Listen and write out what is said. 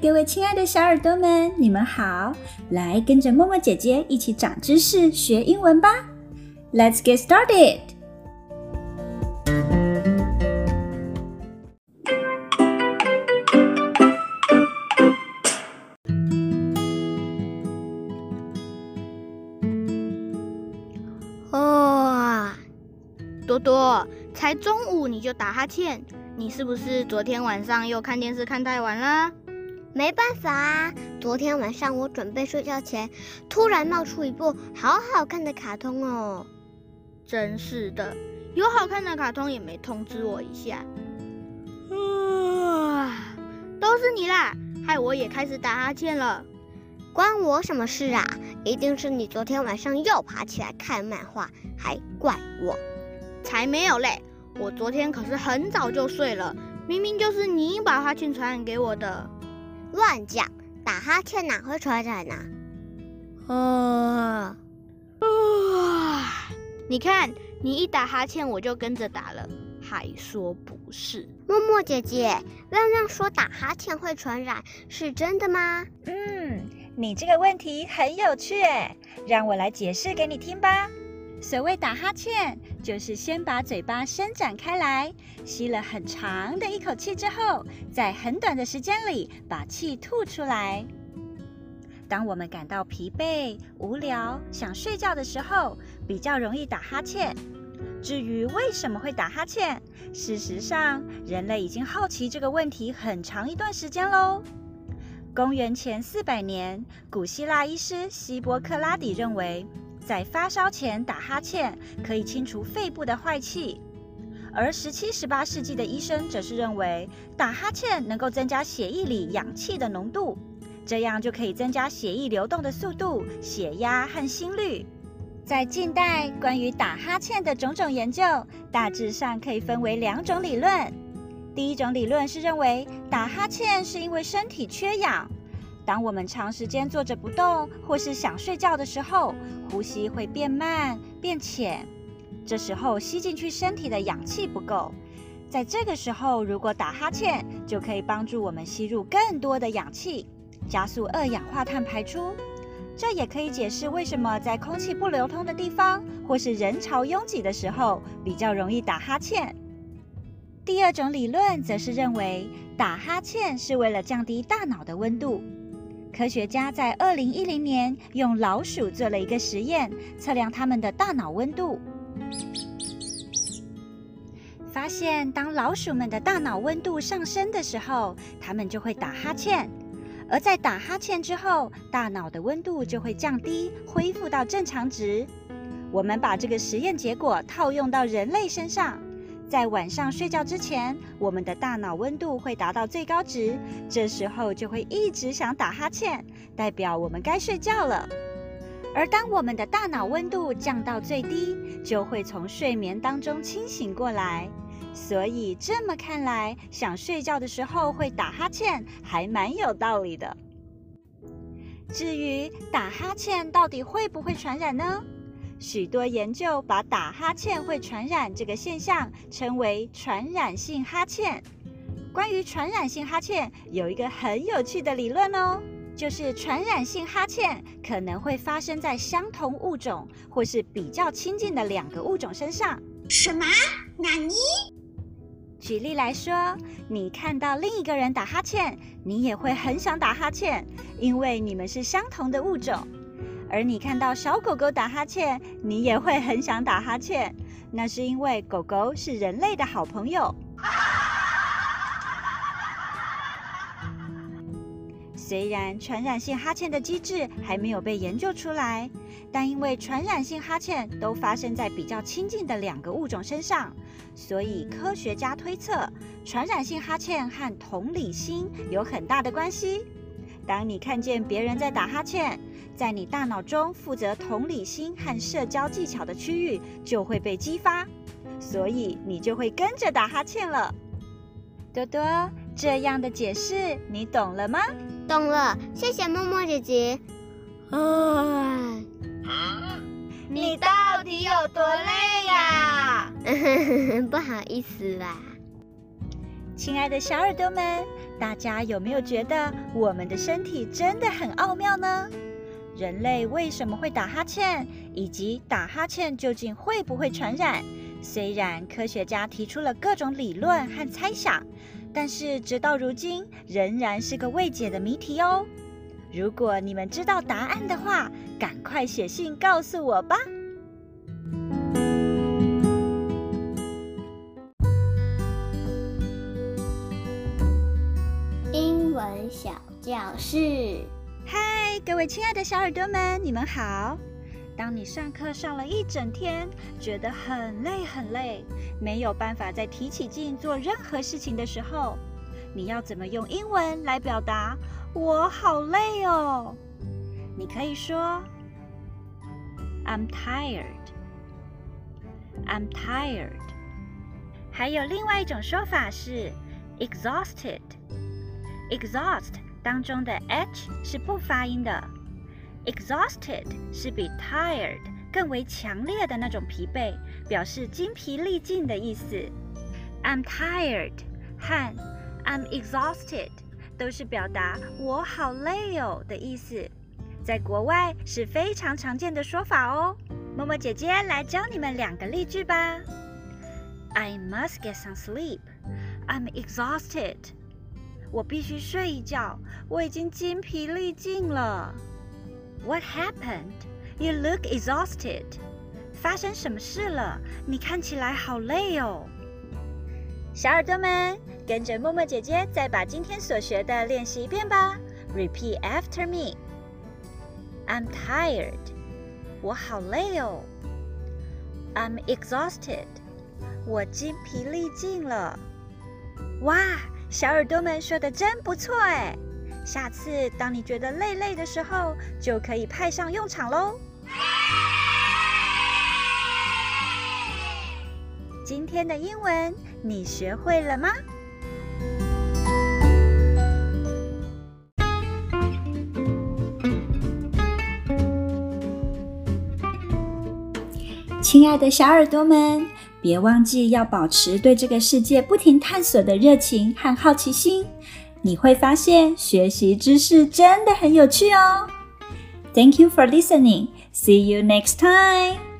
各位亲爱的小耳朵们，你们好！来跟着默默姐姐一起长知识、学英文吧。Let's get started！哇，多多，才中午你就打哈欠。你是不是昨天晚上又看电视看太晚了？没办法啊，昨天晚上我准备睡觉前，突然冒出一部好好看的卡通哦。真是的，有好看的卡通也没通知我一下。啊，都是你啦，害我也开始打哈欠了。关我什么事啊？一定是你昨天晚上又爬起来看漫画，还怪我。才没有嘞。我昨天可是很早就睡了，明明就是你把哈欠传染给我的。乱讲，打哈欠哪会传染呢？啊，啊！你看，你一打哈欠我就跟着打了，还说不是。默默姐姐，亮亮说打哈欠会传染，是真的吗？嗯，你这个问题很有趣诶，让我来解释给你听吧。所谓打哈欠，就是先把嘴巴伸展开来，吸了很长的一口气之后，在很短的时间里把气吐出来。当我们感到疲惫、无聊、想睡觉的时候，比较容易打哈欠。至于为什么会打哈欠，事实上，人类已经好奇这个问题很长一段时间喽。公元前四百年，古希腊医师希波克拉底认为，在发烧前打哈欠可以清除肺部的坏气，而十七、十八世纪的医生则是认为打哈欠能够增加血液里氧气的浓度，这样就可以增加血液流动的速度、血压和心率。在近代，关于打哈欠的种种研究，大致上可以分为两种理论。第一种理论是认为打哈欠是因为身体缺氧。当我们长时间坐着不动，或是想睡觉的时候，呼吸会变慢、变浅。这时候吸进去身体的氧气不够，在这个时候如果打哈欠，就可以帮助我们吸入更多的氧气，加速二氧化碳排出。这也可以解释为什么在空气不流通的地方，或是人潮拥挤的时候，比较容易打哈欠。第二种理论则是认为，打哈欠是为了降低大脑的温度。科学家在二零一零年用老鼠做了一个实验，测量它们的大脑温度，发现当老鼠们的大脑温度上升的时候，它们就会打哈欠；而在打哈欠之后，大脑的温度就会降低，恢复到正常值。我们把这个实验结果套用到人类身上。在晚上睡觉之前，我们的大脑温度会达到最高值，这时候就会一直想打哈欠，代表我们该睡觉了。而当我们的大脑温度降到最低，就会从睡眠当中清醒过来。所以这么看来，想睡觉的时候会打哈欠，还蛮有道理的。至于打哈欠到底会不会传染呢？许多研究把打哈欠会传染这个现象称为传染性哈欠。关于传染性哈欠，有一个很有趣的理论哦，就是传染性哈欠可能会发生在相同物种或是比较亲近的两个物种身上。什么？纳尼？举例来说，你看到另一个人打哈欠，你也会很想打哈欠，因为你们是相同的物种。而你看到小狗狗打哈欠，你也会很想打哈欠，那是因为狗狗是人类的好朋友。虽然传染性哈欠的机制还没有被研究出来，但因为传染性哈欠都发生在比较亲近的两个物种身上，所以科学家推测，传染性哈欠和同理心有很大的关系。当你看见别人在打哈欠，在你大脑中负责同理心和社交技巧的区域就会被激发，所以你就会跟着打哈欠了。多多，这样的解释你懂了吗？懂了，谢谢默默姐姐。啊，你到底有多累呀？不好意思啦。亲爱的小耳朵们，大家有没有觉得我们的身体真的很奥妙呢？人类为什么会打哈欠，以及打哈欠究竟会不会传染？虽然科学家提出了各种理论和猜想，但是直到如今仍然是个未解的谜题哦。如果你们知道答案的话，赶快写信告诉我吧。英文小教室。嗨，各位亲爱的小耳朵们，你们好！当你上课上了一整天，觉得很累很累，没有办法再提起劲做任何事情的时候，你要怎么用英文来表达“我好累哦”？你可以说 “I'm tired”，“I'm tired”。还有另外一种说法是 “exhausted”，“exhaust”。当中的 h 是不发音的，exhausted 是比 tired 更为强烈的那种疲惫，表示精疲力尽的意思。I'm tired 和 I'm exhausted 都是表达我好累哦的意思，在国外是非常常见的说法哦。默默姐姐来教你们两个例句吧。I must get some sleep. I'm exhausted. 我必须睡一觉，我已经筋疲力尽了。What happened? You look exhausted. 发生什么事了？你看起来好累哦。小耳朵们，跟着默默姐姐再把今天所学的练习一遍吧。Repeat after me. I'm tired. 我好累哦。I'm exhausted. 我筋疲力尽了。哇！小耳朵们说的真不错哎，下次当你觉得累累的时候，就可以派上用场喽。今天的英文你学会了吗？亲爱的小耳朵们。别忘记要保持对这个世界不停探索的热情和好奇心，你会发现学习知识真的很有趣哦。Thank you for listening. See you next time.